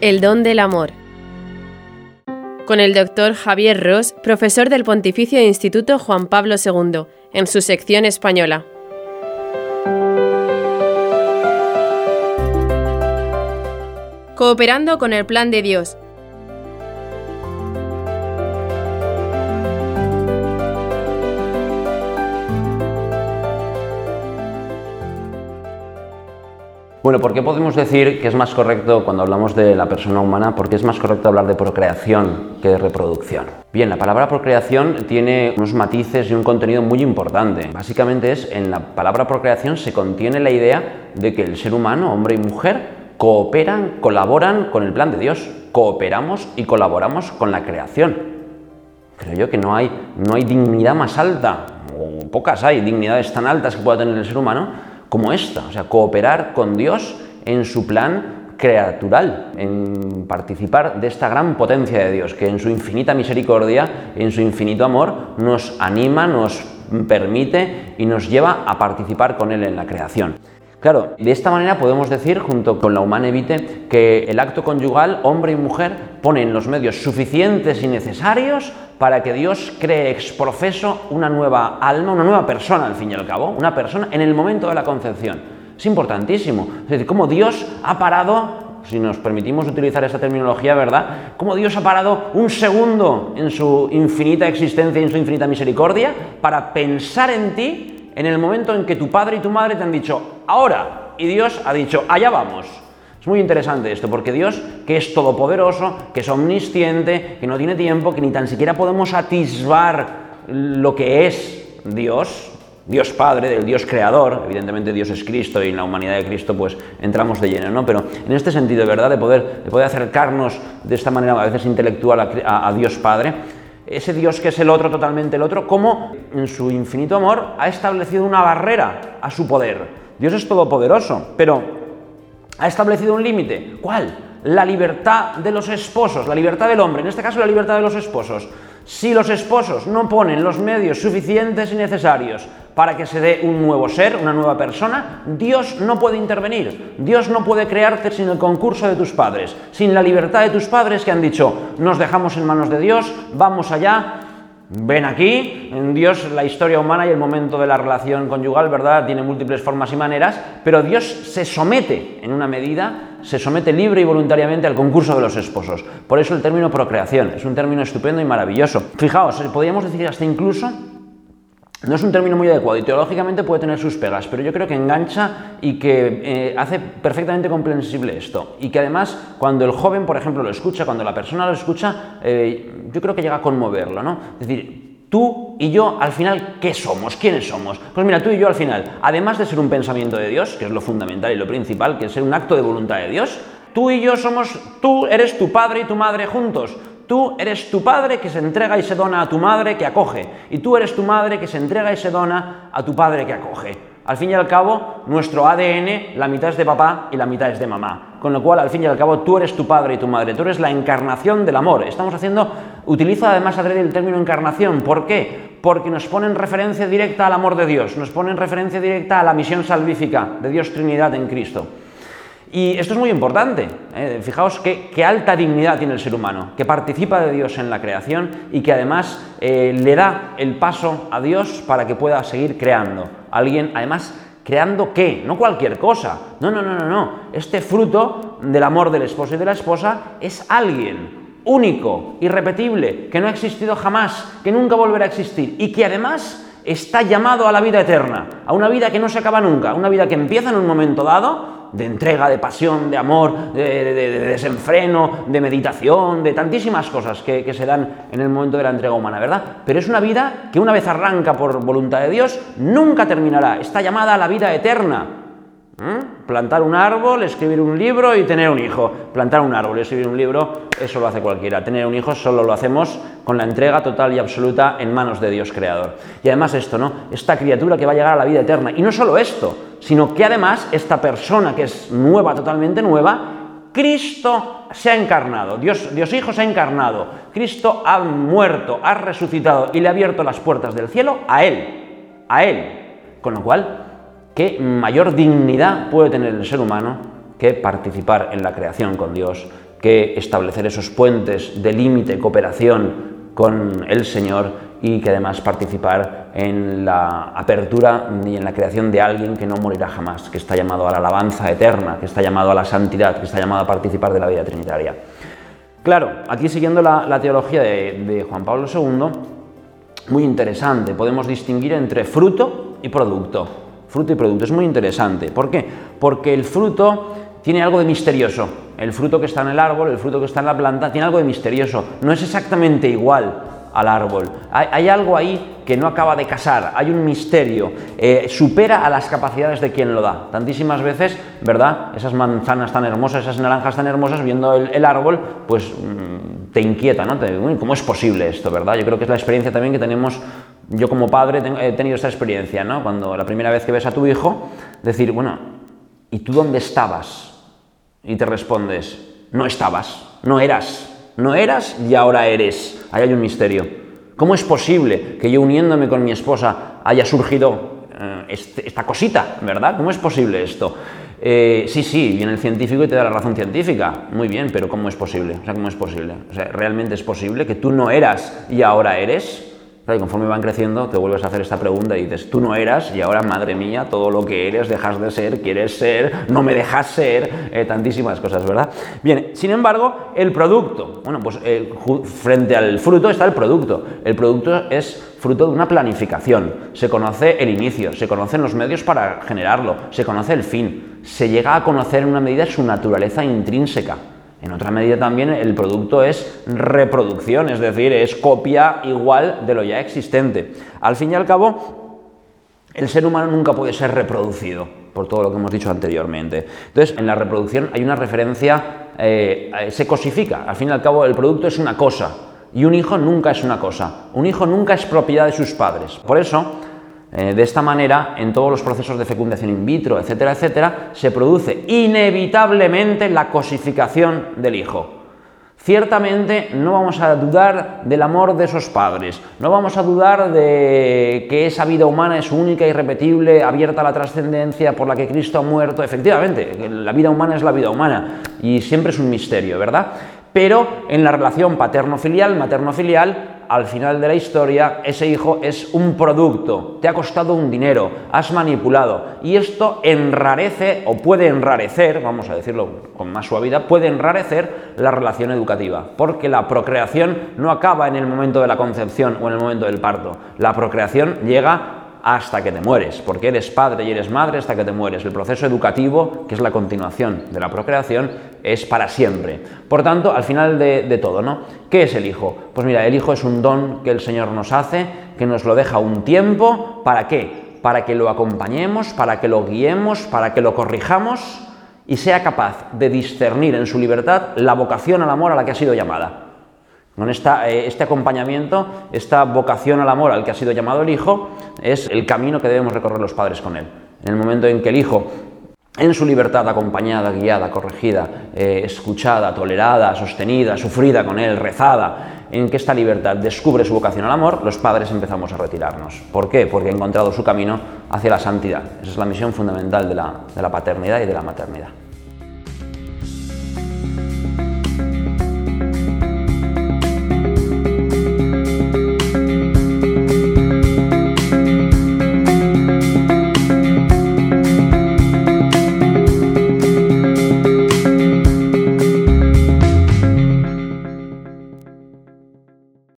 El don del amor. Con el doctor Javier Ross, profesor del Pontificio Instituto Juan Pablo II, en su sección española. Cooperando con el plan de Dios, Bueno, ¿por qué podemos decir que es más correcto cuando hablamos de la persona humana? Porque es más correcto hablar de procreación que de reproducción. Bien, la palabra procreación tiene unos matices y un contenido muy importante. Básicamente es, en la palabra procreación se contiene la idea de que el ser humano, hombre y mujer, cooperan, colaboran con el plan de Dios. Cooperamos y colaboramos con la creación. Creo yo que no hay, no hay dignidad más alta, o pocas hay dignidades tan altas que pueda tener el ser humano, como esta, o sea, cooperar con Dios en su plan creatural, en participar de esta gran potencia de Dios, que en su infinita misericordia, en su infinito amor, nos anima, nos permite y nos lleva a participar con Él en la creación. Claro, de esta manera podemos decir, junto con la humana evite, que el acto conyugal, hombre y mujer, ponen los medios suficientes y necesarios para que Dios cree ex profeso una nueva alma, una nueva persona al fin y al cabo, una persona en el momento de la concepción. Es importantísimo. Es decir, cómo Dios ha parado si nos permitimos utilizar esta terminología, ¿verdad? Cómo Dios ha parado un segundo en su infinita existencia en su infinita misericordia para pensar en ti en el momento en que tu padre y tu madre te han dicho, ahora, y Dios ha dicho, allá vamos. Es muy interesante esto, porque Dios, que es todopoderoso, que es omnisciente, que no tiene tiempo, que ni tan siquiera podemos atisbar lo que es Dios, Dios Padre, del Dios Creador, evidentemente Dios es Cristo y en la humanidad de Cristo pues entramos de lleno, ¿no? Pero en este sentido, verdad, de poder, de poder acercarnos de esta manera a veces intelectual a Dios Padre, ese Dios que es el otro, totalmente el otro, cómo en su infinito amor ha establecido una barrera a su poder. Dios es todopoderoso, pero ha establecido un límite. ¿Cuál? La libertad de los esposos, la libertad del hombre, en este caso la libertad de los esposos. Si los esposos no ponen los medios suficientes y necesarios para que se dé un nuevo ser, una nueva persona, Dios no puede intervenir. Dios no puede crearte sin el concurso de tus padres, sin la libertad de tus padres que han dicho, nos dejamos en manos de Dios, vamos allá, Ven aquí, en Dios la historia humana y el momento de la relación conyugal, ¿verdad? Tiene múltiples formas y maneras, pero Dios se somete en una medida, se somete libre y voluntariamente al concurso de los esposos. Por eso el término procreación es un término estupendo y maravilloso. Fijaos, podríamos decir hasta incluso no es un término muy adecuado y teológicamente puede tener sus pegas, pero yo creo que engancha y que eh, hace perfectamente comprensible esto. Y que además, cuando el joven, por ejemplo, lo escucha, cuando la persona lo escucha, eh, yo creo que llega a conmoverlo, ¿no? Es decir, tú y yo, al final, ¿qué somos? ¿Quiénes somos? Pues mira, tú y yo, al final, además de ser un pensamiento de Dios, que es lo fundamental y lo principal, que es ser un acto de voluntad de Dios, tú y yo somos, tú eres tu padre y tu madre juntos. Tú eres tu padre que se entrega y se dona a tu madre que acoge. Y tú eres tu madre que se entrega y se dona a tu padre que acoge. Al fin y al cabo, nuestro ADN, la mitad es de papá y la mitad es de mamá. Con lo cual, al fin y al cabo, tú eres tu padre y tu madre. Tú eres la encarnación del amor. Estamos haciendo, utilizo además el término encarnación. ¿Por qué? Porque nos pone en referencia directa al amor de Dios. Nos pone en referencia directa a la misión salvífica de Dios Trinidad en Cristo. Y esto es muy importante. ¿eh? Fijaos qué, alta dignidad tiene el ser humano, que participa de Dios en la creación y que además eh, le da el paso a Dios para que pueda seguir creando. Alguien, además, creando qué? No cualquier cosa. No, no, no, no, no. Este fruto del amor del esposo y de la esposa es alguien único, irrepetible, que no ha existido jamás, que nunca volverá a existir y que además está llamado a la vida eterna, a una vida que no se acaba nunca, una vida que empieza en un momento dado de entrega, de pasión, de amor, de, desenfreno, de meditación, de tantísimas cosas que, que, se dan en el momento de la entrega humana, ¿verdad? Pero es una vida que una vez arranca por voluntad de Dios, nunca terminará. Está llamada a la vida eterna. ¿Mm? Plantar un árbol, escribir un libro y tener un hijo. Plantar un árbol, escribir un libro, eso lo hace cualquiera. Tener un hijo solo lo hacemos con la entrega total y absoluta en manos de Dios Creador. Y además esto, ¿no? Esta criatura que va a llegar a la vida eterna. Y no solo esto, sino que además esta persona que es nueva, totalmente nueva, Cristo se ha encarnado, Dios, Dios Hijo se ha encarnado, Cristo ha muerto, ha resucitado y le ha abierto las puertas del cielo a Él, a Él. Con lo cual, ¿qué mayor dignidad puede tener el ser humano que participar en la creación con Dios que establecer esos puentes de límite, cooperación con el Señor y que además participar en la apertura y en la creación de alguien que no morirá jamás, que está llamado a la alabanza eterna, que está llamado a la santidad, que está llamado a participar de la vida trinitaria. Claro, aquí siguiendo la, teología de, de Juan Pablo II, muy interesante, podemos distinguir entre fruto y producto. Fruto y producto, es muy interesante. ¿Por qué? Porque el fruto tiene algo de misterioso. El fruto que está en el árbol, el fruto que está en la planta, tiene algo de misterioso. No es exactamente igual al árbol. Hay, algo ahí que no acaba de casar, hay un misterio, eh, supera a las capacidades de quien lo da. Tantísimas veces, ¿verdad? Esas manzanas tan hermosas, esas naranjas tan hermosas, viendo el, árbol, pues mm, te inquieta, ¿no? ¿Cómo es posible esto, verdad? Yo creo que es la experiencia también que tenemos, yo como padre he tenido esta experiencia, ¿no? Cuando la primera vez que ves a tu hijo, decir, bueno, ¿y tú dónde estabas? Y te respondes, no estabas, no eras, no eras y ahora eres. Ahí hay un misterio. ¿Cómo es posible que yo uniéndome con mi esposa haya surgido eh, este, esta cosita, verdad? ¿Cómo es posible esto? Eh, sí, sí, viene el científico y te da la razón científica. Muy bien, pero ¿cómo es posible? O sea, ¿cómo es posible? O sea, ¿realmente es posible que tú no eras y ahora eres? Y conforme van creciendo, te vuelves a hacer esta pregunta y dices, tú no eras y ahora, madre mía, todo lo que eres, dejas de ser, quieres ser, no me dejas ser, eh, tantísimas cosas, ¿verdad? Bien, sin embargo, el producto, bueno, pues eh, frente al fruto está el producto. El producto es fruto de una planificación. Se conoce el inicio, se conocen los medios para generarlo, se conoce el fin, se llega a conocer en una medida su naturaleza intrínseca. En otra medida también el producto es reproducción, es decir, es copia igual de lo ya existente. Al fin y al cabo, el ser humano nunca puede ser reproducido, por todo lo que hemos dicho anteriormente. Entonces, en la reproducción hay una referencia, eh, se cosifica. Al fin y al cabo, el producto es una cosa y un hijo nunca es una cosa. Un hijo nunca es propiedad de sus padres. Por eso, eh, de esta manera, en todos los procesos de fecundación in vitro, etcétera, etcétera, se produce inevitablemente la cosificación del hijo. Ciertamente no vamos a dudar del amor de esos padres, no vamos a dudar de que esa vida humana es única, irrepetible, abierta a la trascendencia por la que Cristo ha muerto. Efectivamente, la vida humana es la vida humana y siempre es un misterio, ¿verdad? Pero en la relación paterno-filial, materno-filial, al final de la historia ese hijo es un producto, te ha costado un dinero, has manipulado. Y esto enrarece o puede enrarecer, vamos a decirlo con más suavidad, puede enrarecer la relación educativa, porque la procreación no acaba en el momento de la concepción o en el momento del parto, la procreación llega hasta que te mueres, porque eres padre y eres madre hasta que te mueres. El proceso educativo, que es la continuación de la procreación, es para siempre. Por tanto, al final de, todo, ¿no? ¿Qué es el hijo? Pues mira, el hijo es un don que el Señor nos hace, que nos lo deja un tiempo, ¿para qué? Para que lo acompañemos, para que lo guiemos, para que lo corrijamos y sea capaz de discernir en su libertad la vocación al amor a la que ha sido llamada. Con eh, este acompañamiento, esta vocación al amor al que ha sido llamado el Hijo, es el camino que debemos recorrer los padres con Él. En el momento en que el Hijo, en su libertad acompañada, guiada, corregida, eh, escuchada, tolerada, sostenida, sufrida con Él, rezada, en que esta libertad descubre su vocación al amor, los padres empezamos a retirarnos. ¿Por qué? Porque ha encontrado su camino hacia la santidad. Esa es la misión fundamental de la paternidad y de la maternidad.